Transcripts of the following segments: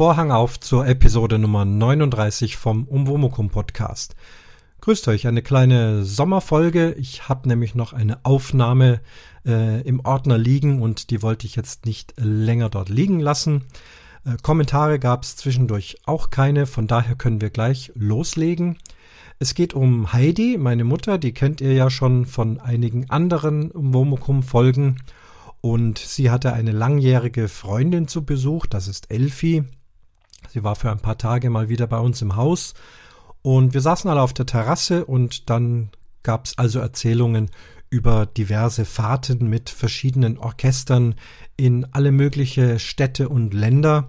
Vorhang auf zur Episode Nummer 39 vom Umwomukum Podcast. Grüßt euch, eine kleine Sommerfolge. Ich habe nämlich noch eine Aufnahme äh, im Ordner liegen und die wollte ich jetzt nicht länger dort liegen lassen. Äh, Kommentare gab es zwischendurch auch keine, von daher können wir gleich loslegen. Es geht um Heidi, meine Mutter, die kennt ihr ja schon von einigen anderen Womokum-Folgen. Und sie hatte eine langjährige Freundin zu Besuch, das ist Elfi. Sie war für ein paar Tage mal wieder bei uns im Haus und wir saßen alle auf der Terrasse und dann gab es also Erzählungen über diverse Fahrten mit verschiedenen Orchestern in alle mögliche Städte und Länder.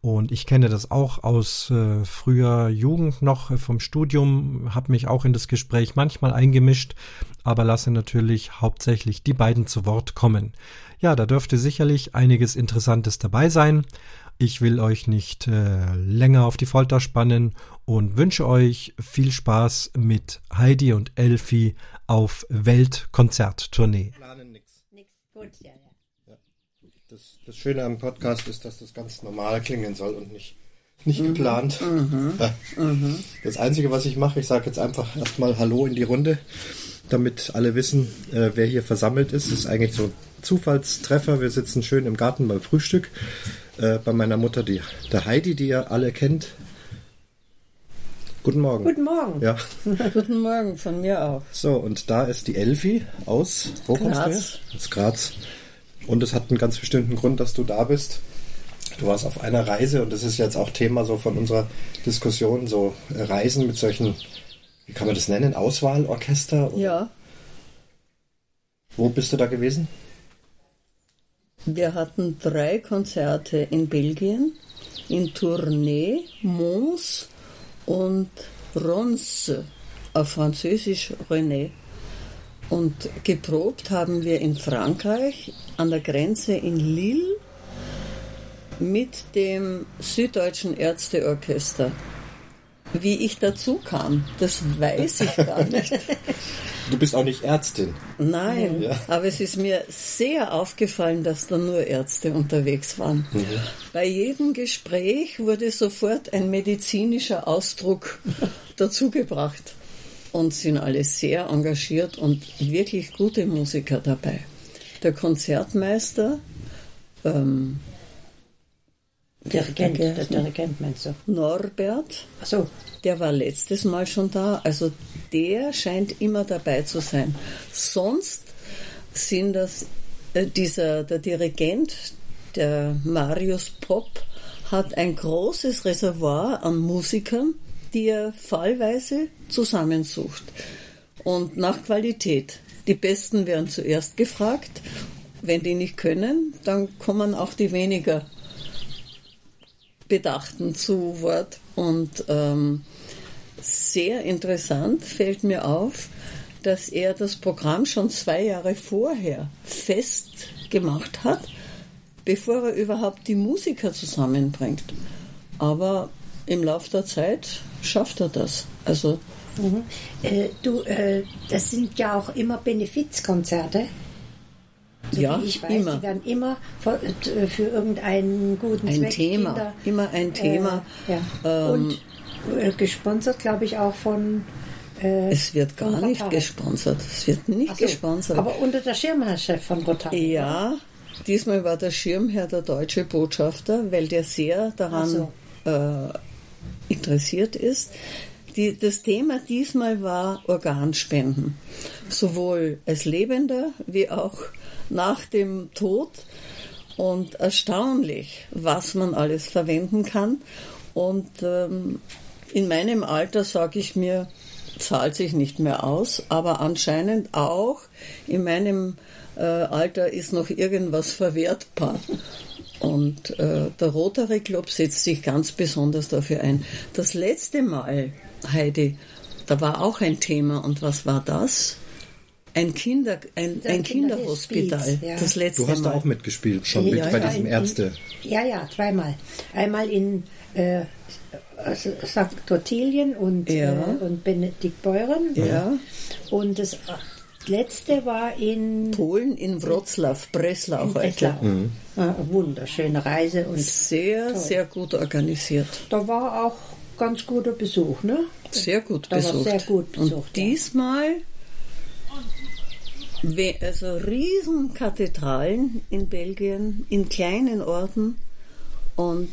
Und ich kenne das auch aus äh, früher Jugend noch vom Studium, habe mich auch in das Gespräch manchmal eingemischt, aber lasse natürlich hauptsächlich die beiden zu Wort kommen. Ja, da dürfte sicherlich einiges Interessantes dabei sein. Ich will euch nicht äh, länger auf die Folter spannen und wünsche euch viel Spaß mit Heidi und Elfi auf Weltkonzerttournee. Planen nix. Nix. Gut, ja, ja. Das, das, Schöne am Podcast ist, dass das ganz normal klingen soll und nicht, nicht mhm. geplant. Mhm. Ja. Mhm. Das Einzige, was ich mache, ich sage jetzt einfach erstmal Hallo in die Runde, damit alle wissen, äh, wer hier versammelt ist. Das ist eigentlich so ein Zufallstreffer. Wir sitzen schön im Garten beim Frühstück äh, bei meiner Mutter, die, der Heidi, die ihr alle kennt. Guten Morgen. Guten Morgen. Ja. Guten Morgen von mir auch. So, und da ist die Elfi aus, wo Graz. kommst du Aus Graz. Und es hat einen ganz bestimmten Grund, dass du da bist. Du warst auf einer Reise und das ist jetzt auch Thema so von unserer Diskussion, so Reisen mit solchen, wie kann man das nennen, Auswahlorchester? Ja. Wo bist du da gewesen? Wir hatten drei Konzerte in Belgien, in Tournai, Mons und Ronce, auf Französisch René. Und geprobt haben wir in Frankreich an der Grenze in Lille mit dem Süddeutschen Ärzteorchester. Wie ich dazu kam, das weiß ich gar nicht. Du bist auch nicht Ärztin. Nein, ja. aber es ist mir sehr aufgefallen, dass da nur Ärzte unterwegs waren. Mhm. Bei jedem Gespräch wurde sofort ein medizinischer Ausdruck dazugebracht. Und sind alle sehr engagiert und wirklich gute Musiker dabei. Der Konzertmeister, ähm, Dirigent, der Dirigent meinst du? Norbert. Ach so. Der war letztes Mal schon da. Also der scheint immer dabei zu sein. Sonst sind das äh, dieser der Dirigent, der Marius Popp, hat ein großes Reservoir an Musikern, die er fallweise zusammensucht. Und nach Qualität. Die Besten werden zuerst gefragt. Wenn die nicht können, dann kommen auch die weniger Bedachten zu Wort. Und ähm, sehr interessant fällt mir auf, dass er das Programm schon zwei Jahre vorher festgemacht hat, bevor er überhaupt die Musiker zusammenbringt. Aber im Laufe der Zeit schafft er das. Also mhm. äh, du, äh, das sind ja auch immer Benefizkonzerte. So ja, ich weiß, immer. die werden immer für, äh, für irgendeinen guten ein Zweck. Thema, Kinder, immer ein Thema. Äh, ja. Ähm, Und äh, gesponsert, glaube ich, auch von. Äh, es wird gar nicht gesponsert. Es wird nicht so, gesponsert. Aber unter der Schirmherrschaft von Rotary. Ja, diesmal war der Schirmherr der deutsche Botschafter, weil der sehr daran so. äh, interessiert ist. Die, das Thema diesmal war Organspenden. Sowohl als Lebender wie auch nach dem Tod. Und erstaunlich, was man alles verwenden kann. Und ähm, in meinem Alter sage ich mir, zahlt sich nicht mehr aus, aber anscheinend auch in meinem äh, Alter ist noch irgendwas verwertbar. Und äh, der Rotary Club setzt sich ganz besonders dafür ein. Das letzte Mal, Heidi, da war auch ein Thema. Und was war das? Ein, Kinder, ein, ein Kinderhospital. Ja. Das letzte du hast Mal. auch mitgespielt, schon ja, mit, bei ja, diesem Ärzte. ja, ja, zweimal. Einmal in äh, St. Ottilien und, ja. äh, und Benedikt Beuren. Ja. Und das letzte war in Polen, in Wroclaw, Breslau in Breslau. Mhm. Eine wunderschöne Reise und sehr, toll. sehr gut organisiert. Da war auch ganz guter Besuch, ne? Sehr gut da besucht. sehr gut besucht. Und diesmal also Riesenkathedralen in Belgien, in kleinen Orten und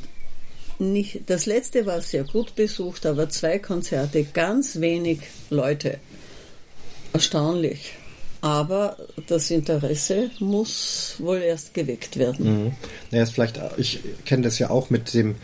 nicht, das letzte war sehr gut besucht, aber zwei Konzerte, ganz wenig Leute. Erstaunlich. Aber das Interesse muss wohl erst geweckt werden. Mhm. Naja, ist vielleicht, ich kenne das ja auch mit dem,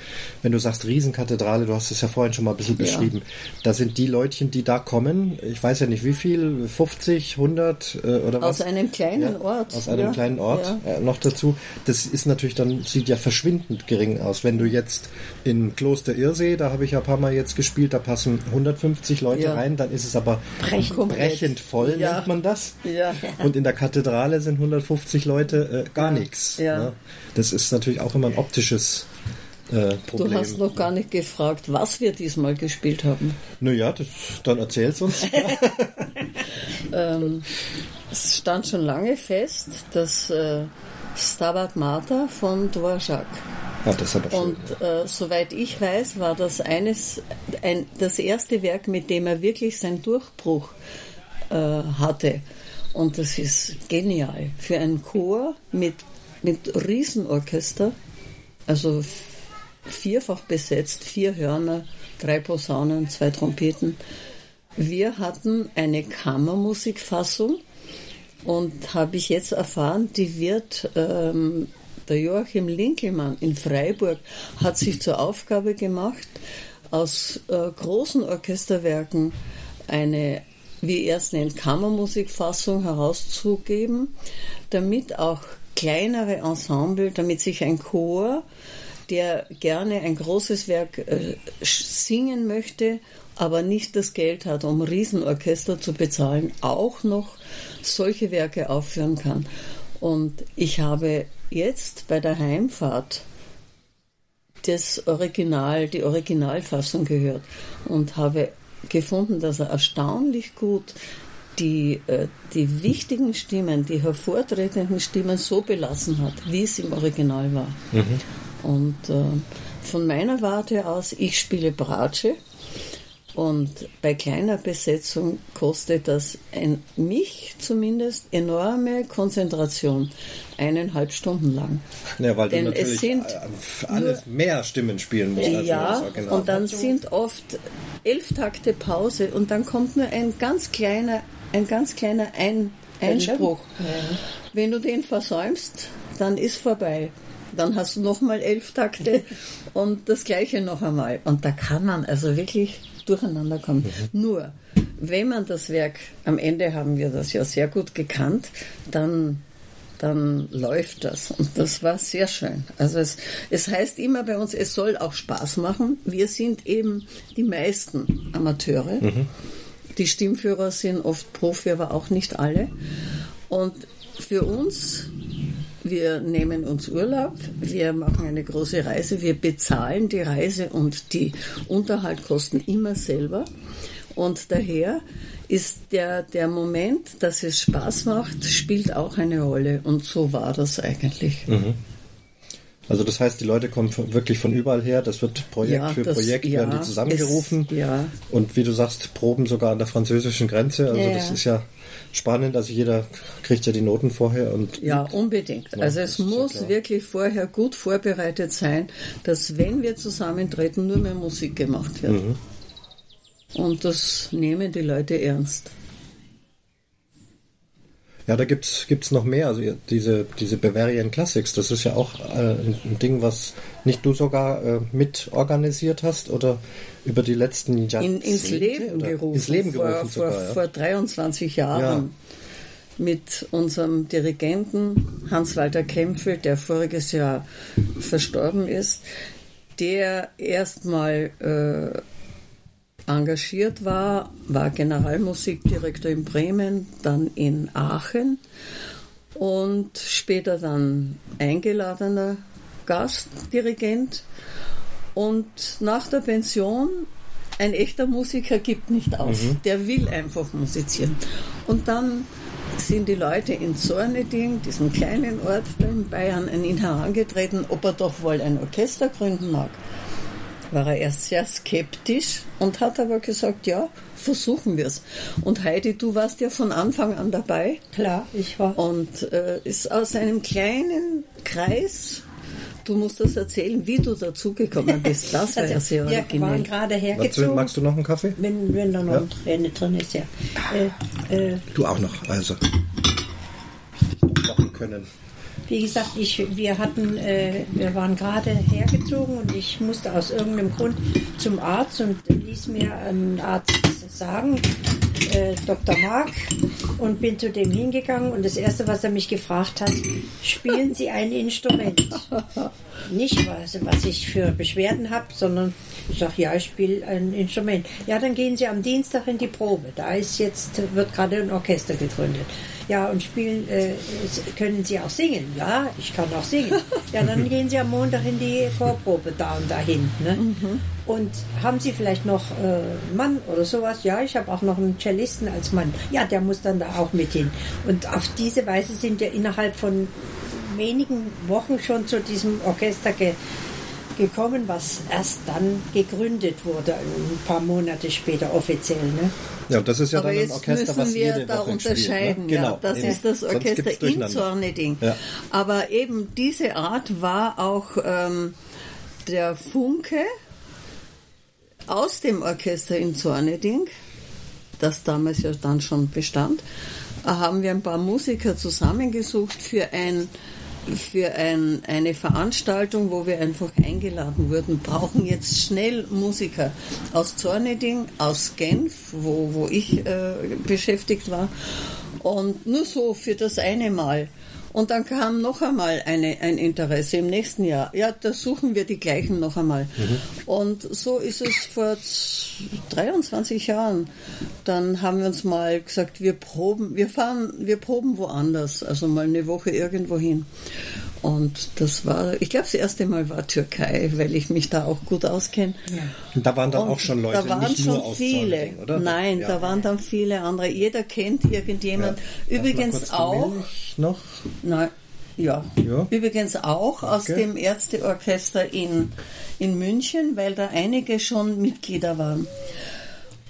wenn du sagst Riesenkathedrale, du hast es ja vorhin schon mal ein bisschen ja. beschrieben. Da sind die Leutchen, die da kommen, ich weiß ja nicht wie viel, 50, 100 äh, oder was? Aus einem kleinen ja, Ort. Aus einem ja. kleinen Ort äh, noch dazu. Das ist natürlich dann, sieht ja verschwindend gering aus. Wenn du jetzt in Kloster Irsee, da habe ich ja ein paar Mal jetzt gespielt, da passen 150 Leute rein, dann ist es aber brechend, brechend voll, nennt man das. Ja. Und in der Kathedrale sind 150 Leute äh, gar nichts. Ja. Ne? Das ist natürlich auch immer ein optisches äh, Problem. Du hast noch gar nicht gefragt, was wir diesmal gespielt haben. Naja, das, dann erzähl's uns. ähm, es stand schon lange fest, dass äh, Stabat Mater von Dvorak. Ja, das aber schön, Und äh, soweit ich weiß, war das eines, ein, das erste Werk, mit dem er wirklich seinen Durchbruch äh, hatte. Und das ist genial. Für einen Chor mit, mit Riesenorchester, also vierfach besetzt, vier Hörner, drei Posaunen, zwei Trompeten. Wir hatten eine Kammermusikfassung und habe ich jetzt erfahren, die wird ähm, der Joachim Linkelmann in Freiburg hat sich zur Aufgabe gemacht, aus äh, großen Orchesterwerken eine wie er es nennt, Kammermusikfassung herauszugeben, damit auch kleinere Ensemble, damit sich ein Chor, der gerne ein großes Werk äh, singen möchte, aber nicht das Geld hat, um Riesenorchester zu bezahlen, auch noch solche Werke aufführen kann. Und ich habe jetzt bei der Heimfahrt das Original, die Originalfassung gehört und habe gefunden, dass er erstaunlich gut die, äh, die wichtigen Stimmen, die hervortretenden Stimmen so belassen hat, wie es im Original war. Mhm. Und äh, von meiner Warte aus, ich spiele Bratsche und bei kleiner Besetzung kostet das ein, mich zumindest enorme Konzentration, eineinhalb Stunden lang. Ja, weil Denn du natürlich es sind alles nur, mehr Stimmen spielen musst. ja, und dann sind oft elf Takte Pause und dann kommt nur ein ganz kleiner, ein ganz kleiner ein Einspruch. Ja. Wenn du den versäumst, dann ist vorbei. Dann hast du nochmal elf Takte und das gleiche noch einmal. Und da kann man also wirklich durcheinander kommen. Mhm. Nur, wenn man das Werk, am Ende haben wir das ja sehr gut gekannt, dann dann läuft das. Und das war sehr schön. Also es, es heißt immer bei uns, es soll auch Spaß machen. Wir sind eben die meisten Amateure. Mhm. Die Stimmführer sind oft Profi, aber auch nicht alle. Und für uns wir nehmen uns Urlaub, wir machen eine große Reise, wir bezahlen die Reise und die Unterhaltkosten immer selber. Und daher ist der, der Moment, dass es Spaß macht, spielt auch eine Rolle. Und so war das eigentlich. Mhm. Also das heißt, die Leute kommen wirklich von überall her. Das wird Projekt ja, für das, Projekt ja, werden die zusammengerufen. Es, ja. Und wie du sagst, proben sogar an der französischen Grenze. Also ja, das ist ja spannend. Also jeder kriegt ja die Noten vorher und ja unbedingt. Ja, also es muss wirklich vorher gut vorbereitet sein, dass wenn wir zusammentreten, nur mehr Musik gemacht wird. Mhm. Und das nehmen die Leute ernst. Ja, da gibt's gibt's noch mehr. Also diese diese Bavarian Classics, das ist ja auch äh, ein Ding, was nicht du sogar äh, mit organisiert hast oder über die letzten Jahrzehnte In, ins Leben gerufen. Ins Leben gerufen vor, sogar, vor, ja. vor 23 Jahren. Ja. Mit unserem Dirigenten Hans-Walter Kempfel, der voriges Jahr verstorben ist, der erstmal äh, engagiert war, war Generalmusikdirektor in Bremen, dann in Aachen und später dann eingeladener Gastdirigent. Und nach der Pension, ein echter Musiker gibt nicht auf, mhm. der will einfach musizieren. Und dann sind die Leute in Zorneding, diesem kleinen Ort in Bayern, an ihn herangetreten, ob er doch wohl ein Orchester gründen mag. War er erst sehr skeptisch und hat aber gesagt, ja, versuchen wir es. Und Heidi, du warst ja von Anfang an dabei. Klar, ich war. Und äh, ist aus einem kleinen Kreis Du musst das erzählen, wie du dazugekommen bist. Das wäre also, ja sehr originell. Wir waren gerade hergezogen. Magst du noch einen Kaffee? Wenn, wenn da noch ja. eine drin ist, ja. Äh, äh, du auch noch, also. Machen können. Wie gesagt, ich, wir hatten, äh, wir waren gerade hergezogen und ich musste aus irgendeinem Grund zum Arzt und ließ mir ein Arzt sagen, äh, Dr. Mark, und bin zu dem hingegangen und das erste, was er mich gefragt hat, spielen Sie ein Instrument? Nicht was, was ich für Beschwerden habe, sondern ich sage, ja, ich spiele ein Instrument. Ja, dann gehen Sie am Dienstag in die Probe. Da ist jetzt, wird gerade ein Orchester gegründet. Ja, und spielen, äh, können Sie auch singen? Ja, ich kann auch singen. Ja, dann gehen Sie am Montag in die Chorprobe da und dahin. Ne? Mhm. Und haben Sie vielleicht noch äh, einen Mann oder sowas? Ja, ich habe auch noch einen Cellisten als Mann. Ja, der muss dann da auch mit hin. Und auf diese Weise sind wir innerhalb von wenigen Wochen schon zu diesem Orchester ge gekommen, was erst dann gegründet wurde, ein paar Monate später offiziell. Ne? Ja, das ist ja Aber dann ein Orchester, was wir jede da Woche unterscheiden. Spielt, ne? Genau, ja, das eben. ist das Orchester in Zorneding. Ja. Aber eben diese Art war auch ähm, der Funke aus dem Orchester in Zorneding, das damals ja dann schon bestand, haben wir ein paar Musiker zusammengesucht für ein für ein, eine Veranstaltung, wo wir einfach eingeladen wurden, brauchen jetzt schnell Musiker aus Zorneding, aus Genf, wo, wo ich äh, beschäftigt war. Und nur so für das eine Mal. Und dann kam noch einmal eine, ein Interesse im nächsten Jahr. Ja, da suchen wir die gleichen noch einmal. Mhm. Und so ist es vor 23 Jahren. Dann haben wir uns mal gesagt, wir proben, wir fahren, wir proben woanders, also mal eine Woche irgendwo hin. Und das war, ich glaube, das erste Mal war Türkei, weil ich mich da auch gut auskenne. Ja. Und da waren dann und auch schon Leute, da waren nicht schon nur aus viele. Oder? Nein, ja. da waren dann viele andere. Jeder kennt irgendjemand. Ja. Übrigens auch. noch? Nein. Ja. ja. Übrigens auch okay. aus dem Ärzteorchester in, in München, weil da einige schon Mitglieder waren.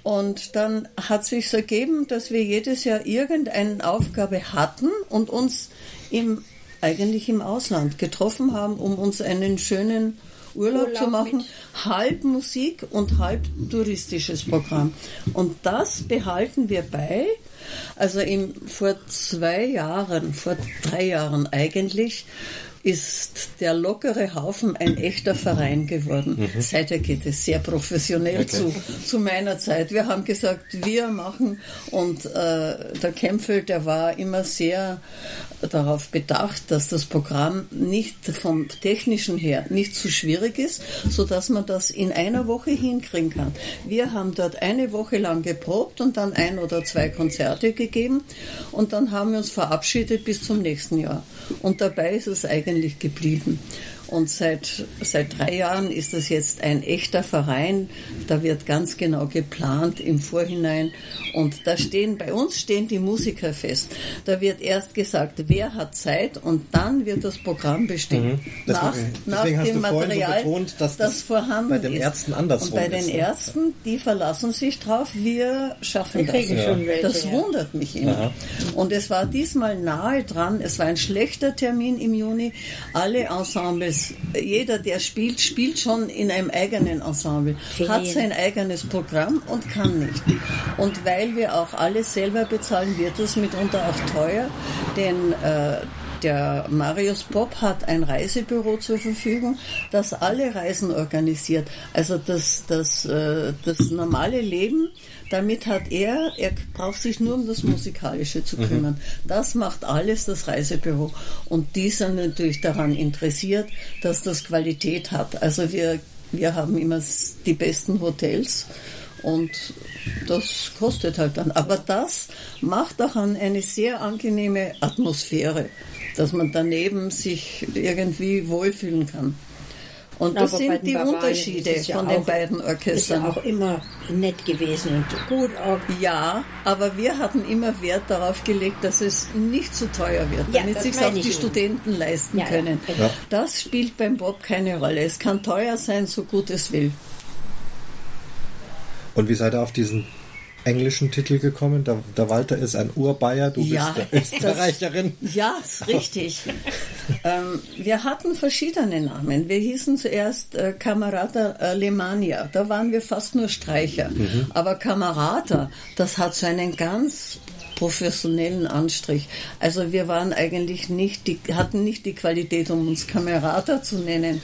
Und dann hat sich so ergeben, dass wir jedes Jahr irgendeine Aufgabe hatten und uns im eigentlich im Ausland getroffen haben, um uns einen schönen Urlaub, Urlaub zu machen. Mit. Halb Musik und halb touristisches Programm. Und das behalten wir bei. Also im, vor zwei Jahren, vor drei Jahren eigentlich, ist der lockere Haufen ein echter Verein geworden. Mhm. Seither geht es sehr professionell okay. zu, zu meiner Zeit. Wir haben gesagt, wir machen und äh, der Kämpfel, der war immer sehr darauf bedacht, dass das Programm nicht vom technischen her nicht zu schwierig ist, so dass man das in einer Woche hinkriegen kann. Wir haben dort eine Woche lang geprobt und dann ein oder zwei Konzerte gegeben und dann haben wir uns verabschiedet bis zum nächsten Jahr. Und dabei ist es eigentlich geblieben. Und seit, seit drei Jahren ist das jetzt ein echter Verein. Da wird ganz genau geplant im Vorhinein. Und da stehen, bei uns stehen die Musiker fest. Da wird erst gesagt, wer hat Zeit und dann wird das Programm bestimmt. Mhm. Nach, nach dem Material, so betont, dass das, das vorhanden bei den Ärzten andersrum Und bei den ist, ne? Ärzten, die verlassen sich drauf, wir schaffen das. Ja. das wundert mich immer. Aha. Und es war diesmal nahe dran, es war ein schlechter Termin im Juni. Alle Ensembles es, jeder, der spielt, spielt schon in einem eigenen Ensemble, Ferien. hat sein eigenes Programm und kann nicht. Und weil wir auch alles selber bezahlen, wird das mitunter auch teuer, denn äh, der Marius Bob hat ein Reisebüro zur Verfügung, das alle Reisen organisiert. Also das, das, äh, das normale Leben damit hat er, er braucht sich nur um das Musikalische zu mhm. kümmern. Mhm. Das macht alles das Reisebüro. Und die sind natürlich daran interessiert, dass das Qualität hat. Also wir, wir haben immer die besten Hotels. Und das kostet halt dann. Aber das macht auch eine sehr angenehme Atmosphäre, dass man daneben sich irgendwie wohlfühlen kann. Und das Aber sind die Unterschiede ist ja von den auch- beiden Ist Orchestern. ja auch immer nett gewesen und gut. Auch Ja, aber wir hatten immer Wert darauf gelegt, dass es nicht zu teuer wird, Ja, damit sich auch die eben. Studenten leisten Ja, ja, können. genau. Ja. Das spielt beim Bob keine Rolle. Es kann teuer sein, so gut es will. Und wie seid ihr auf diesen englischen Titel gekommen? Der, der Walter ist ein Urbayer, du Ja, bist der Österreicherin. Ja, ist richtig. ähm, wir hatten verschiedene Namen. Wir hießen zuerst äh, Camerata Alemania. Da waren wir fast nur Streicher. Aber Camerata, das hat so einen ganz professionellen Anstrich. Also wir waren eigentlich nicht, die, hatten nicht die Qualität, um uns Camerata zu nennen.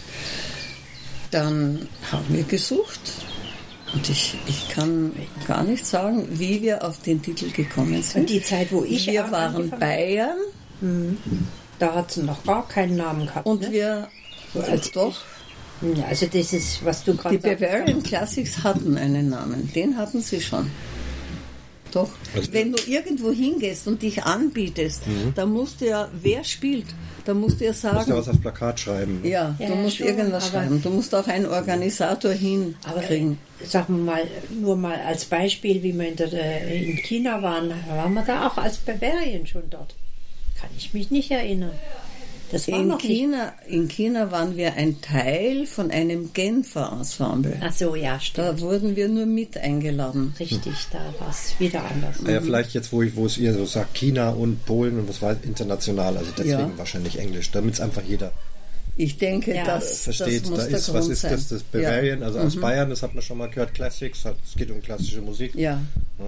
Dann haben wir gesucht. Und ich, ich kann gar nicht sagen, wie wir auf den Titel gekommen sind. Und die Zeit, wo ich wir waren Bayern da hat sie noch gar keinen Namen gehabt. und ne? wir als doch Ja, Also das ist, was du gerade die Bavarian Classics hatten einen Namen, den hatten sie schon. Doch. Also- Wenn du irgendwo hingehst und dich anbietest, dann musst du ja, wer spielt, dann musst du ja Musst du was sagen, aufs Plakat schreiben. ja, Ja, du musst schon, irgendwas aber- schreiben. Du musst auch einen Organisator Aber hinkriegen. sagen wir mal, nur mal als Beispiel, wie wir in, der, äh, in China waren, waren wir da auch als Bavarian schon dort. Kann ich mich nicht erinnern. Das war In noch nicht. China, in China waren wir ein Teil von einem Genfer Ensemble. Ach so, ja, stimmt. Da wurden wir nur mit eingeladen. Richtig, da war es wieder anders. Ja, vielleicht jetzt, wo, ich, wo es ihr so sagt, China und Polen und was weiß international, also deswegen Ja. wahrscheinlich Englisch, damit es einfach jeder Ich denke, Ja, das, versteht. das muss da der ist, Grund was ist sein. das? Das Bavarian, Ja. also aus Bayern, das hat man schon mal gehört, Classics, es geht um klassische Musik. Ja.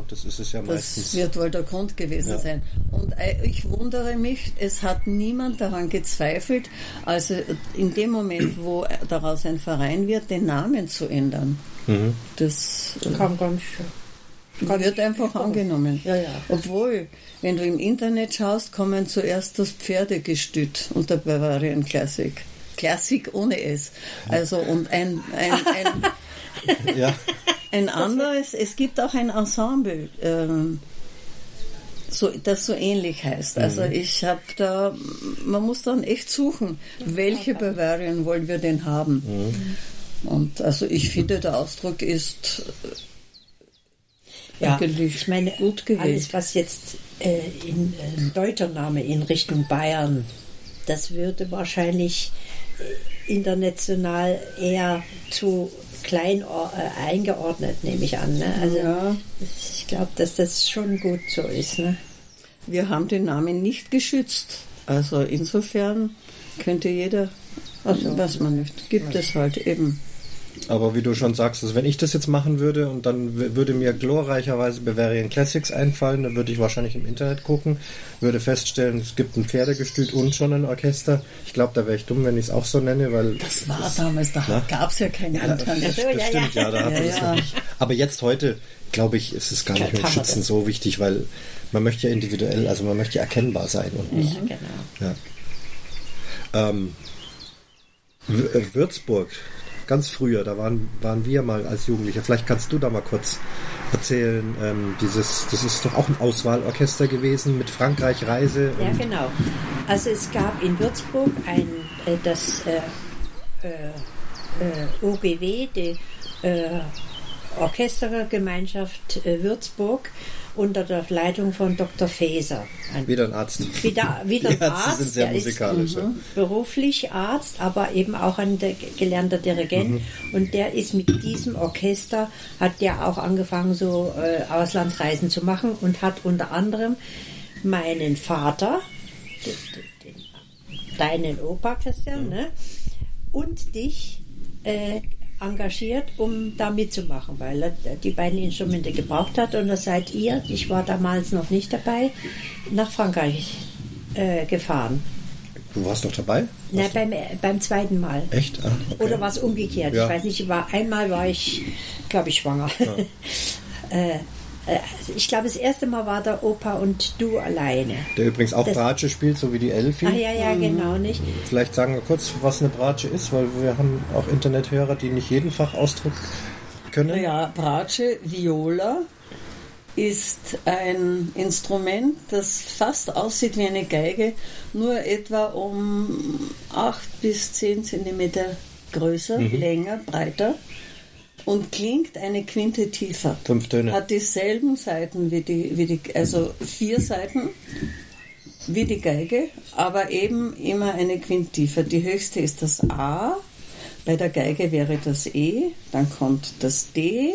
Das ist es ja Das meistens. wird wohl der Grund gewesen Ja. sein. Und äh, ich wundere mich, es hat niemand daran gezweifelt, also in dem Moment, wo daraus ein Verein wird, den Namen zu ändern. Mhm. Das äh, Kam ganz schön. wird einfach angenommen. Ja, ja. Obwohl, wenn du im Internet schaust, kommen zuerst das Pferdegestüt unter Bavarian Classic. Classic ohne S. Also und ein, ein, ein, Ja, ein anderes, es gibt auch ein Ensemble, ähm, so, das so ähnlich heißt. Also ich habe da, man muss dann echt suchen, welche Bavarian wollen wir denn haben. Und also ich finde, der Ausdruck ist Ja, eigentlich ich meine, gut gewählt. alles, was jetzt äh, in äh, deutscher Name in Richtung Bayern, das würde wahrscheinlich international eher zu klein äh, eingeordnet, nehme ich an. Ne? Also Ja. ich glaube, dass das schon gut so ist. Ne? Wir haben den Namen nicht geschützt. Also insofern könnte jeder, also was man möchte, gibt es halt eben. Aber wie du schon sagst, also wenn ich das jetzt machen würde und dann würde mir glorreicherweise Bavarian Classics einfallen, dann würde ich wahrscheinlich im Internet gucken, würde feststellen, es gibt ein Pferdegestüt und schon ein Orchester. Ich glaube, da wäre ich dumm, wenn ich es auch so nenne, weil Das war damals, da gab es ja kein Ja, Internet. das, das ja, stimmt, ja, da hat man das ja. noch nicht. Aber jetzt heute, glaube ich, ist es gar nicht man Schützen das. so wichtig, weil man möchte ja individuell, also man möchte ja erkennbar sein und nicht. Ja, genau. Ja. Ähm, W- äh, Würzburg, ganz früher, da waren, waren wir mal als Jugendliche. Vielleicht kannst du da mal kurz erzählen, ähm, dieses, das ist doch auch ein Auswahlorchester gewesen mit Frankreich-Reise. Ja, und- genau. Also es gab in Würzburg ein, äh, das äh, äh, äh, OGW, die äh, Orchestergemeinschaft äh, Würzburg, unter der Leitung von Dr. Faeser. Ein Wieder ein Arzt. wieder, wieder ein Arzt, sind sehr der musikalisch. ist ja. mhm, beruflich Arzt, aber eben auch ein gelernter Dirigent. Mhm. Und der ist mit diesem Orchester, hat der auch angefangen, so äh, Auslandsreisen zu machen und hat unter anderem meinen Vater, den, den, deinen Opa Christian, ne, und dich äh, engagiert, um da mitzumachen, weil er die beiden Instrumente gebraucht hat. Und da seid ihr, ich war damals noch nicht dabei, nach Frankreich äh, gefahren. Du warst doch dabei? Na, beim, äh, beim zweiten Mal. Echt? Ah, okay. Oder war es umgekehrt? Ja. Ich weiß nicht, war, einmal war ich, glaube ich, schwanger. äh, äh, ich glaube, das erste Mal war der Opa und du alleine. Der übrigens auch Das- Bratsche spielt, so wie die Elfi. Ah ja, ja, genau, nicht? Vielleicht sagen wir kurz, was eine Bratsche ist, weil wir haben auch Internethörer, die nicht jeden Fachausdruck können. Naja, Bratsche, Viola ist ein Instrument, das fast aussieht wie eine Geige, nur etwa um 8 bis 10 Zentimeter größer, Mhm. länger, breiter und klingt eine Quinte tiefer. Fünf Töne. Hat dieselben Seiten wie die, wie die also vier Seiten wie die Geige, aber eben immer eine Quinte tiefer. Die höchste ist das A, bei der Geige wäre das E, dann kommt das D,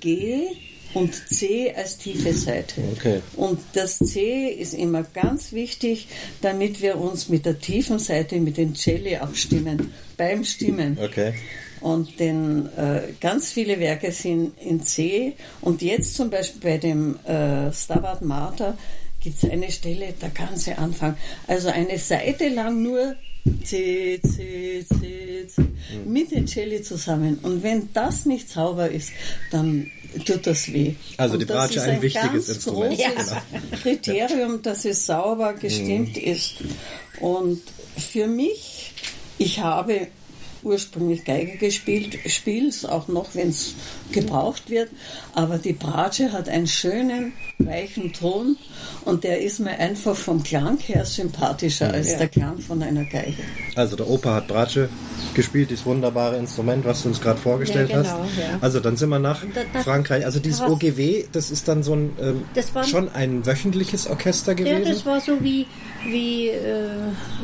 G und C als tiefe Seite. Okay. Und das C ist immer ganz wichtig, damit wir uns mit der tiefen Seite, mit den Celli abstimmen, beim Stimmen. Okay. Und denn äh, ganz viele Werke sind in C. Und jetzt zum Beispiel bei dem äh, Stabat Mater gibt es eine Stelle, der ganze Anfang. Also eine Seite lang nur C, C, C, C, mit den Celli zusammen. Und wenn das nicht sauber ist, dann tut das weh. Also Und die Bratsche ist ein wichtiges ganz Instrument. großes Kriterium, dass es sauber gestimmt ist. Und für mich, ich habe ursprünglich Geige gespielt, spiele es auch noch, wenn es gebraucht wird, aber die Bratsche hat einen schönen, weichen Ton und der ist mir einfach vom Klang her sympathischer als der Klang von einer Geige. Also der Opa hat Bratsche gespielt, dieses wunderbare Instrument, was du uns gerade vorgestellt Ja, genau, hast. ja. Also dann sind wir nach Da- da- Frankreich. Also dieses hast- OGW, das ist dann so ein ähm, Das war- schon ein wöchentliches Orchester Ja, gewesen. das war so wie, wie äh,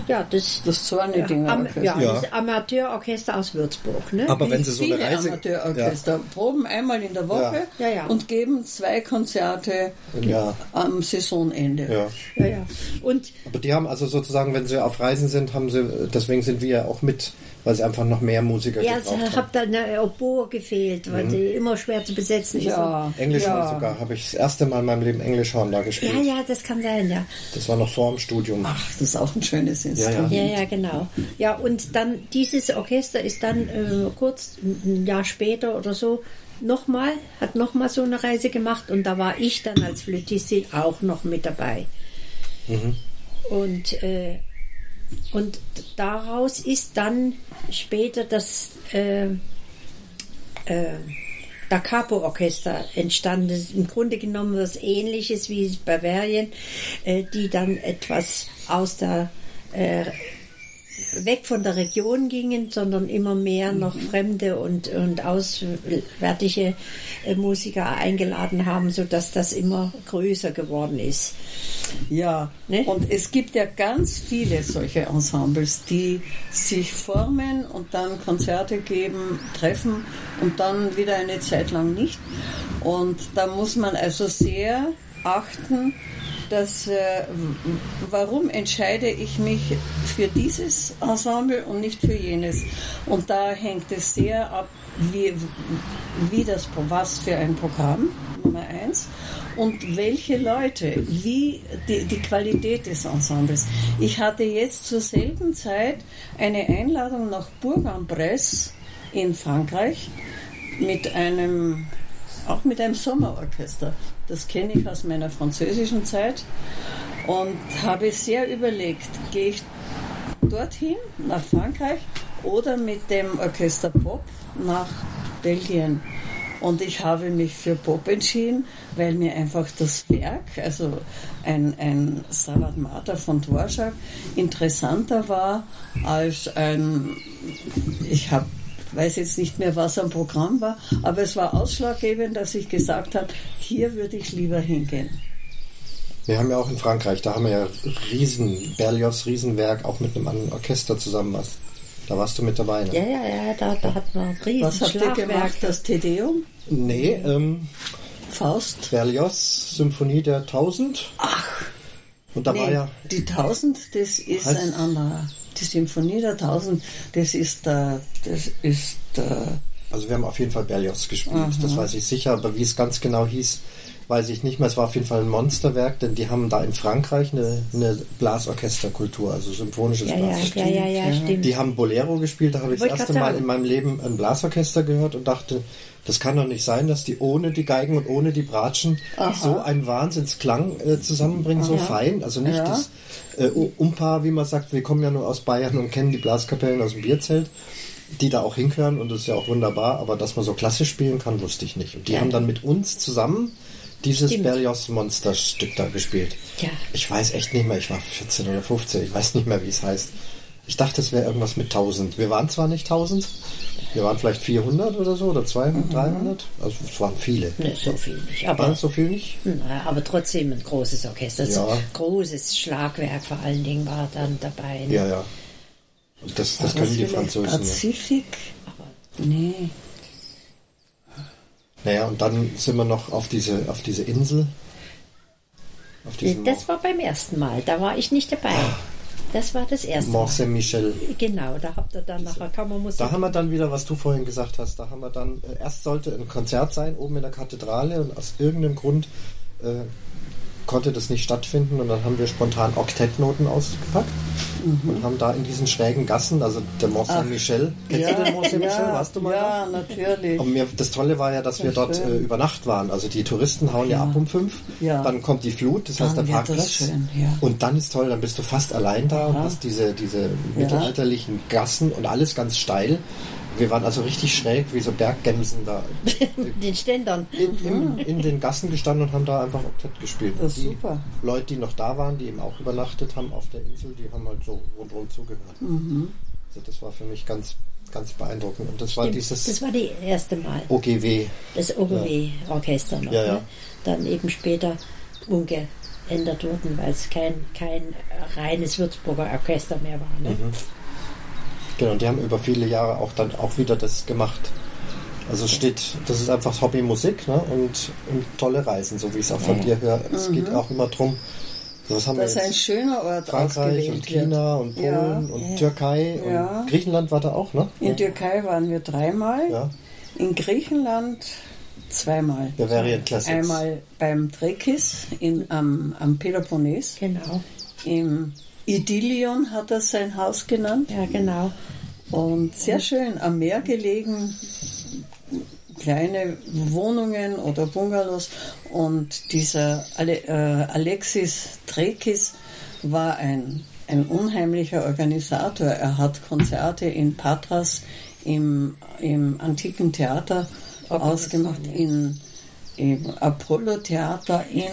ja, das, Das Zornidinger Am, Orchester. ja, Ja. das Amateurorchester aus Würzburg. Ne? Aber wenn Sie so eine viele Reise, Amateurorchester proben einmal in der Woche Ja. Ja, ja. und geben zwei Konzerte Ja. am Saisonende. ja. ja, ja. Und Aber die haben also sozusagen, wenn sie auf Reisen sind, haben sie, deswegen sind wir ja auch mit, weil sie einfach noch mehr Musiker ja, gebraucht es haben. hat dann eine Oboe gefehlt, weil die immer schwer zu besetzen ist. Ja, Englischhorn ja. sogar, habe ich das erste Mal in meinem Leben Englischhorn da gespielt. Ja, ja, das kann sein, ja. Das war noch vor dem Studium. Ach, das ist auch ein schönes Instrument. Ja, ja, genau. Ja, und dann dieses Orchester ist dann äh, kurz ein Jahr später oder so nochmal, hat nochmal so eine Reise gemacht und da war ich dann als Flötistin auch noch mit dabei. Und, äh, und daraus ist dann später das äh, äh, Da Capo Orchester entstanden. Das ist im Grunde genommen was ähnliches wie Bavaria, äh, die dann etwas aus der äh, weg von der Region gingen, sondern immer mehr noch fremde und, und auswärtige äh, Musiker eingeladen haben, sodass das immer größer geworden ist. Ja, Ne? und es gibt ja ganz viele solche Ensembles, die sich formen und dann Konzerte geben, treffen und dann wieder eine Zeit lang nicht. Und da muss man also sehr achten, dass, äh, warum entscheide ich mich für dieses Ensemble und nicht für jenes. Und da hängt es sehr ab, wie, wie das, was für ein Programm, Nummer eins, und welche Leute, wie die, die Qualität des Ensembles. Ich hatte jetzt zur selben Zeit eine Einladung nach Bourg-en-Bresse in Frankreich mit einem, auch mit einem Sommerorchester. Das kenne ich aus meiner französischen Zeit und habe sehr überlegt, gehe ich dorthin, nach Frankreich, oder mit dem Orchester Pop nach Belgien. Und ich habe mich für Pop entschieden, weil mir einfach das Werk, also ein, ein Stabat Mater von Dvorak, interessanter war als ein, ich habe weiß jetzt nicht mehr, was am Programm war, aber es war ausschlaggebend, dass ich gesagt habe, hier würde ich lieber hingehen. Wir haben ja auch in Frankreich, da haben wir ja riesen, Berlioz Riesenwerk, auch mit einem anderen Orchester zusammen was. Da warst du mit dabei, ne? Ja, ja, ja, da, da hat man riesen Was habt ihr gemacht? Das Tedeum? Nee, ähm, Faust? Berlioz Symphonie der 1000. Ach. Und da war Nee, ja, die 1000, das ist Heißt- ein anderer. Die Symphonie der 1000, das ist der, das ist der, also wir haben auf jeden Fall Berlioz gespielt, das weiß ich sicher, aber wie es ganz genau hieß, weiß ich nicht mehr. Es war auf jeden Fall ein Monsterwerk, denn die haben da in Frankreich eine, eine Blasorchesterkultur, also symphonisches Ja, ja, Blasorchester. ja, ja, ja, stimmt. Die haben Bolero gespielt, da habe ich das erste Mal in meinem Leben ein Blasorchester gehört und dachte, das kann doch nicht sein, dass die ohne die Geigen und ohne die Bratschen so einen Wahnsinnsklang äh, zusammenbringen, so fein. Also nicht Ja. das äh, Umpa, wie man sagt, wir kommen ja nur aus Bayern und kennen die Blaskapellen aus dem Bierzelt, die da auch hinkören und das ist ja auch wunderbar, aber dass man so klassisch spielen kann, wusste ich nicht. Und die haben dann mit uns zusammen dieses Stimmt. Berlioz Monsterstück da gespielt. Ja. Ich weiß echt nicht mehr, ich war 14 oder 15, ich weiß nicht mehr, wie es heißt. Ich dachte, es wäre irgendwas mit 1000. Wir waren zwar nicht 1000, wir waren vielleicht 400 oder so oder 200, 300. Also es waren viele. Ne, so viel nicht. Aber, so viel nicht? na, aber trotzdem ein großes Orchester. Ja. Ein großes Schlagwerk vor allen Dingen war dann dabei. ne? Ja, ja. Und das, das können die Franzosen. nicht. Pazifik? Nee. Naja, und dann sind wir noch auf diese, auf diese Insel. Auf Das war beim ersten Mal. Da war ich nicht dabei. Das war das erste Mal. Mont Saint-Michel. Genau, da habt ihr dann nachher Kammermusik. Da haben wir dann wieder, was du vorhin gesagt hast, da haben wir dann, äh, erst sollte ein Konzert sein, oben in der Kathedrale und aus irgendeinem Grund äh, konnte das nicht stattfinden und dann haben wir spontan Oktettnoten ausgepackt und haben da in diesen schrägen Gassen, also der Mont Saint-Michel, kennst du den Mont Saint-Michel, ja, warst du mal da? Ja, natürlich. Und mir, das Tolle war ja, dass wir dort äh, über Nacht waren. Also die Touristen hauen ja, Ja. ab um fünf. Ja. Dann kommt die Flut, das heißt der Dann wird das Parkplatz. schön, ja. Und dann ist toll, dann bist du fast allein da und hast diese, diese mittelalterlichen Gassen und alles ganz steil. Wir waren also richtig schräg, wie so Berggämsen da den Ständern. in, in, in den Gassen gestanden und haben da einfach Oktett gespielt. Das ist die super. Leute, die noch da waren, die eben auch übernachtet haben auf der Insel, die haben halt so rundum zugehört. Mhm. Also das war für mich ganz, ganz beeindruckend. Und das war dieses Das war die erste Mal. OGW. Das OGW-Orchester noch. Ja, ja. Ne? Dann eben später umgeändert wurden, weil es kein, kein reines Würzburger Orchester mehr war. Ne? Mhm. Genau, und die haben über viele Jahre auch dann auch wieder das gemacht. Also es steht, das ist einfach Hobbymusik ne? und, und tolle Reisen, so wie ich es auch von dir höre. Es geht auch immer drum, was haben Dass wir ein jetzt? schöner Ort Frankreich und ausgewählt wird. China und Ja. Polen und Türkei Ja. und Griechenland war da auch, ne? In Türkei waren wir dreimal, Ja. in Griechenland zweimal. Bavarian Classics. Einmal beim Trekis in, am, am Peloponnes. Genau. Im Idyllion hat er sein Haus genannt. Ja, genau. Und sehr schön am Meer gelegen, kleine Wohnungen oder Bungalows. Und dieser äh, Alexis Trekis war ein, ein unheimlicher Organisator. Er hat Konzerte in Patras im, im antiken Theater ausgemacht, in, im Apollo-Theater in,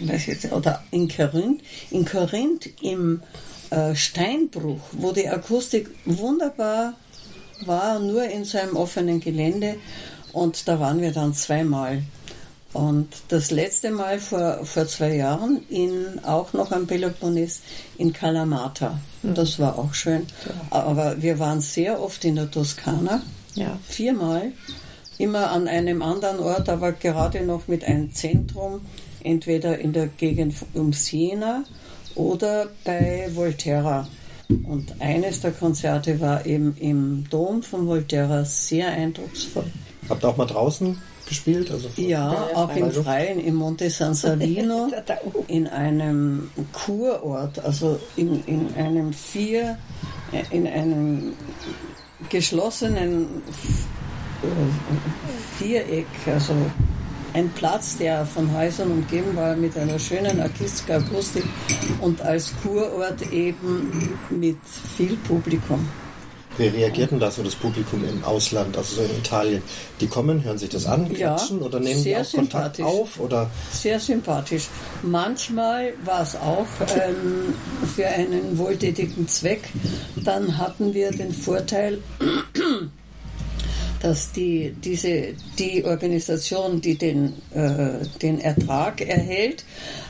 weiß jetzt, oder in Korinth, in Korinth im äh, Steinbruch, wo die Akustik wunderbar war, nur in so einem offenen Gelände. Und da waren wir dann zweimal. Und das letzte Mal vor, vor zwei Jahren in, auch noch am Peloponnes in Kalamata. Das war auch schön. Aber wir waren sehr oft in der Toskana. Ja. Viermal. Immer an einem anderen Ort, aber gerade noch mit einem Zentrum. Entweder in der Gegend um Siena oder bei Volterra. Und eines der Konzerte war eben im Dom von Volterra sehr eindrucksvoll. Habt ihr auch mal draußen gespielt? Also Ja, auch im? Freien, im Monte San Savino, oben. in einem Kurort, also in, in einem vier, in einem geschlossenen äh, Viereck, also ein Platz, der von Häusern umgeben war mit einer schönen Akustik Akustik und als Kurort eben mit viel Publikum. Wie reagiert denn da so das Publikum im Ausland, also so in Italien? Die kommen, hören sich das an, Ja, klatschen oder nehmen die auch Kontakt auf? Oder Sehr sympathisch. Manchmal war es auch ähm, für einen wohltätigen Zweck. Dann hatten wir den Vorteil, dass die, diese, die Organisation, die den, äh, den Ertrag erhält,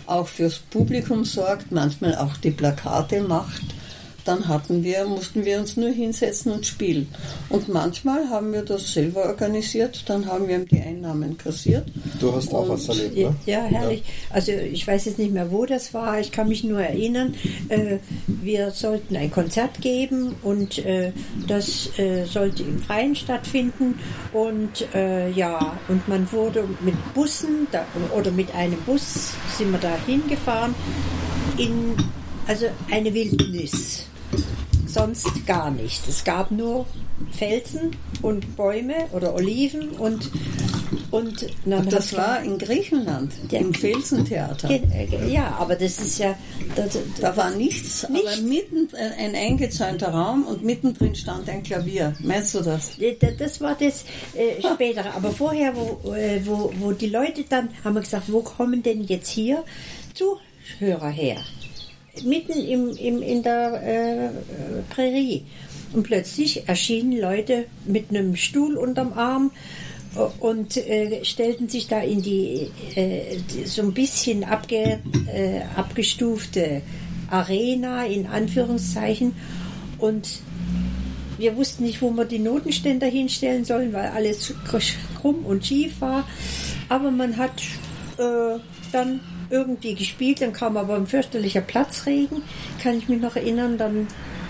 auch fürs Publikum sorgt, manchmal auch die Plakate macht. Dann hatten wir, mussten wir uns nur hinsetzen und spielen. Und manchmal haben wir das selber organisiert, dann haben wir die Einnahmen kassiert. du hast auch Und- was erlebt, Ja, ne? ja, herrlich. Also ich weiß jetzt nicht mehr, wo das war. Ich kann mich nur erinnern, äh, wir sollten ein Konzert geben und äh, das äh, sollte im Freien stattfinden. Und äh, ja, und man wurde mit Bussen da, oder mit einem Bus sind wir da hingefahren in also eine Wildnis. Sonst gar nichts. Es gab nur Felsen und Bäume oder Oliven und und dann Das war in Griechenland, Ja. im Felsentheater. Äh, Ja, aber das ist ja. Das, Da war nichts, aber Nichts. mitten äh, ein eingezäunter Raum und mittendrin stand ein Klavier. Meinst du das? äh, das war das äh, spätere. Aber vorher, wo, äh, wo, wo die Leute dann haben wir gesagt, wo kommen denn jetzt hier Zuhörer her? Mitten im, im, in der äh, Prärie. Und plötzlich erschienen Leute mit einem Stuhl unterm Arm und äh, stellten sich da in die äh, so ein bisschen abge, äh, abgestufte Arena in Anführungszeichen und wir wussten nicht, wo wir die Notenständer hinstellen sollen, weil alles krumm und schief war. Aber man hat äh, dann irgendwie gespielt, dann kam aber ein fürchterlicher Platzregen, kann ich mich noch erinnern, dann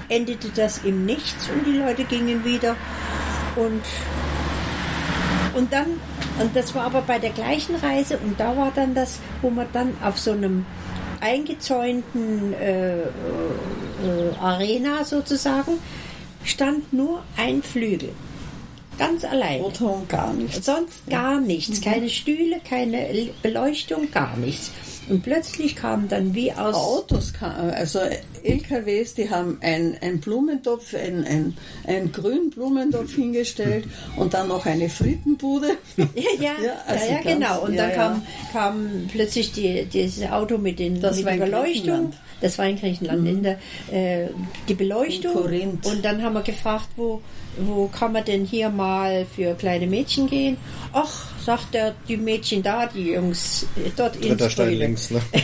endete das im Nichts und die Leute gingen wieder und und dann und das war aber bei der gleichen Reise und da war dann das, wo man dann auf so einem eingezäunten äh, äh, Arena sozusagen stand nur ein Flügel. Ganz allein. Oder gar nichts. Sonst gar nichts. Keine Stühle, keine Beleuchtung, gar nichts. Und plötzlich kamen dann wie aus. Autos, also LKWs, die haben einen Blumentopf, einen, einen, einen grünen Blumentopf hingestellt und dann noch eine Frittenbude. Ja, ja, ja, also ja, ja genau. Und ja, dann kam, kam plötzlich die, dieses Auto mit, den, das mit der Beleuchtung. Das war in Griechenland, mhm. in der, äh, die Beleuchtung. Und dann haben wir gefragt, wo, wo kann man denn hier mal für kleine Mädchen gehen? Ach, sagt er, die Mädchen da, die Jungs äh, dort in Dritter Stein links, ne?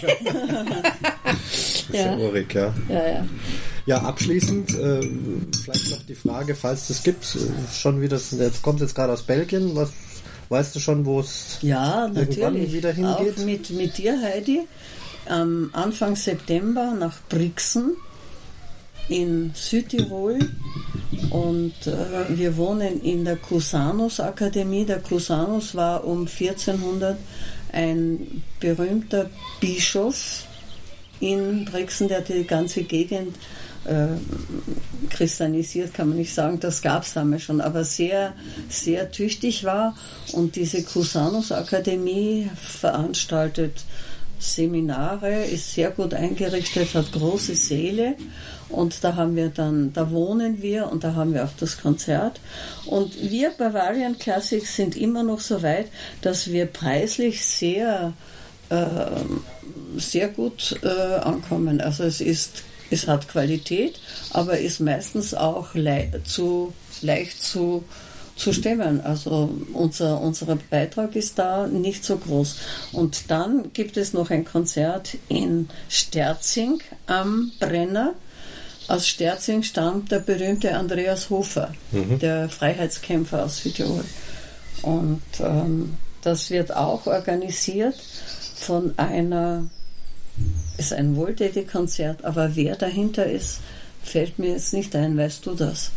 ja. Urig, ja. ja. Ja, ja. abschließend äh, vielleicht noch die Frage, falls es gibt, äh, schon wieder, jetzt kommt jetzt gerade aus Belgien, was weißt du schon, wo es ja, irgendwann wieder hingeht? Auch mit, mit dir, Heidi am Anfang September nach Brixen in Südtirol und äh, wir wohnen in der Cusanus Akademie. Der Cusanus war um 1400 ein berühmter Bischof in Brixen, der die ganze Gegend äh, christianisiert, kann man nicht sagen, das gab es damals schon, aber sehr, sehr tüchtig war. Und diese Cusanus Akademie veranstaltet Seminare, ist sehr gut eingerichtet, hat große Säle und da haben wir dann, da wohnen wir und da haben wir auch das Konzert. Und wir Bavarian Classics sind immer noch so weit, dass wir preislich sehr, äh, sehr gut äh, ankommen. Also es ist, es hat Qualität, aber ist meistens auch le zu leicht zu zu stemmen. Also unser, unser Beitrag ist da nicht so groß. Und dann gibt es noch ein Konzert in Sterzing am Brenner. Aus Sterzing stammt der berühmte Andreas Hofer, mhm. der Freiheitskämpfer aus Südtirol. Und ähm, das wird auch organisiert von einer, ist ein Wohltätigkonzert, aber wer dahinter ist, fällt mir jetzt nicht ein. Weißt du das?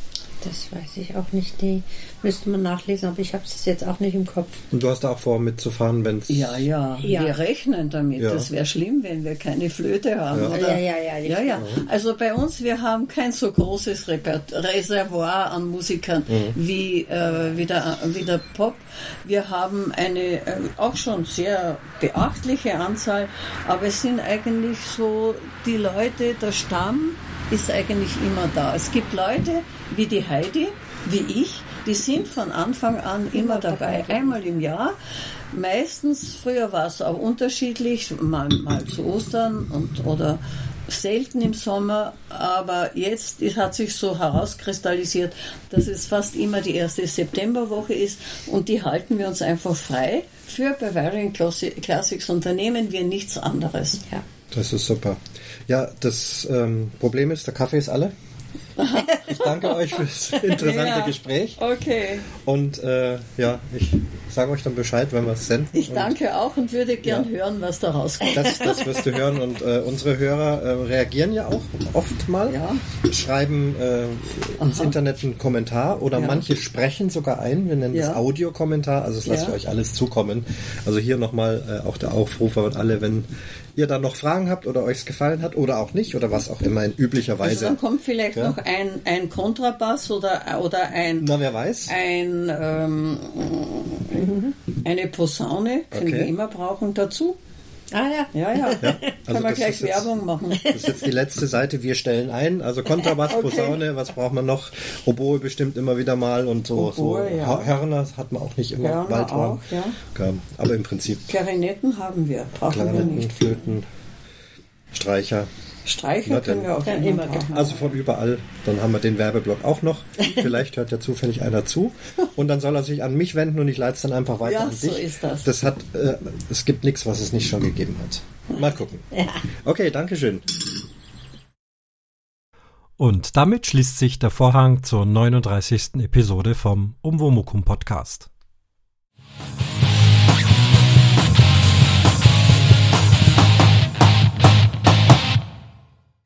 Das weiß ich auch nicht. Die müsste man nachlesen, aber ich habe es jetzt auch nicht im Kopf. Und du hast auch vor, mitzufahren, wenn es. Ja, ja, ja, wir rechnen damit. Ja. Das wäre schlimm, wenn wir keine Flöte haben. Ja. Oder? Ja, ja, ja, ja, ja. Also bei uns, wir haben kein so großes Reservoir an Musikern mhm. wie, äh, wie, der, wie der Pop. Wir haben eine äh, auch schon sehr beachtliche Anzahl, aber es sind eigentlich so die Leute, der Stamm ist eigentlich immer da. Es gibt Leute wie die Heidi, wie ich, die sind von Anfang an immer dabei, einmal im Jahr. Meistens, früher war es auch unterschiedlich, mal, mal zu Ostern und, oder selten im Sommer, aber jetzt hat sich so herauskristallisiert, dass es fast immer die erste Septemberwoche ist und die halten wir uns einfach frei. Für Bavarian Classics unternehmen wir nichts anderes. Ja. Das ist super. Ja, das ähm, Problem ist, der Kaffee ist alle. Ich danke euch fürs interessante ja, Gespräch. Okay. Und äh, ja, ich sage euch dann Bescheid, wenn wir es senden. Ich danke auch und würde gern ja, hören, was da rauskommt. Das, das wirst du hören und äh, unsere Hörer äh, reagieren ja auch oft mal, ja. schreiben äh, ins Internet einen Kommentar oder manche sprechen sogar ein. Wir nennen das Audiokommentar, also das lasse ich euch alles zukommen. Also hier nochmal äh, auch der Aufruf an alle, wenn ihr dann noch Fragen habt oder euch es gefallen hat oder auch nicht oder was auch immer in üblicher Weise. Also dann kommt vielleicht noch ein, ein Kontrabass oder, oder ein. Na, wer weiß. Ein, ähm, eine Posaune, können okay. wir immer brauchen, dazu. Ah ja. Ja, ja. ja. Also Können wir gleich Werbung jetzt, machen. Das ist jetzt die letzte Seite. Wir stellen ein. Also Kontrabass, okay. Posaune, was braucht man noch? Oboe bestimmt immer wieder mal und so. Oboe, so ja. Hörner hat man auch nicht immer. Hörner Waldhorn. auch, ja. Aber im Prinzip. Klarinetten haben wir. Brauchen Klarinetten, wir nicht. Flöten, Streicher. Streichen können wir auch immer. Also von überall. Dann haben wir den Werbeblock auch noch. Vielleicht hört ja zufällig einer zu. Und dann soll er sich an mich wenden und ich leite es dann einfach weiter ja, an dich. so ist das. Das hat, äh, es gibt nichts, was es nicht schon gegeben hat. Mal gucken. Ja. Okay, Dankeschön. Und damit schließt sich der Vorhang zur 39. Episode vom Umwomukum Podcast.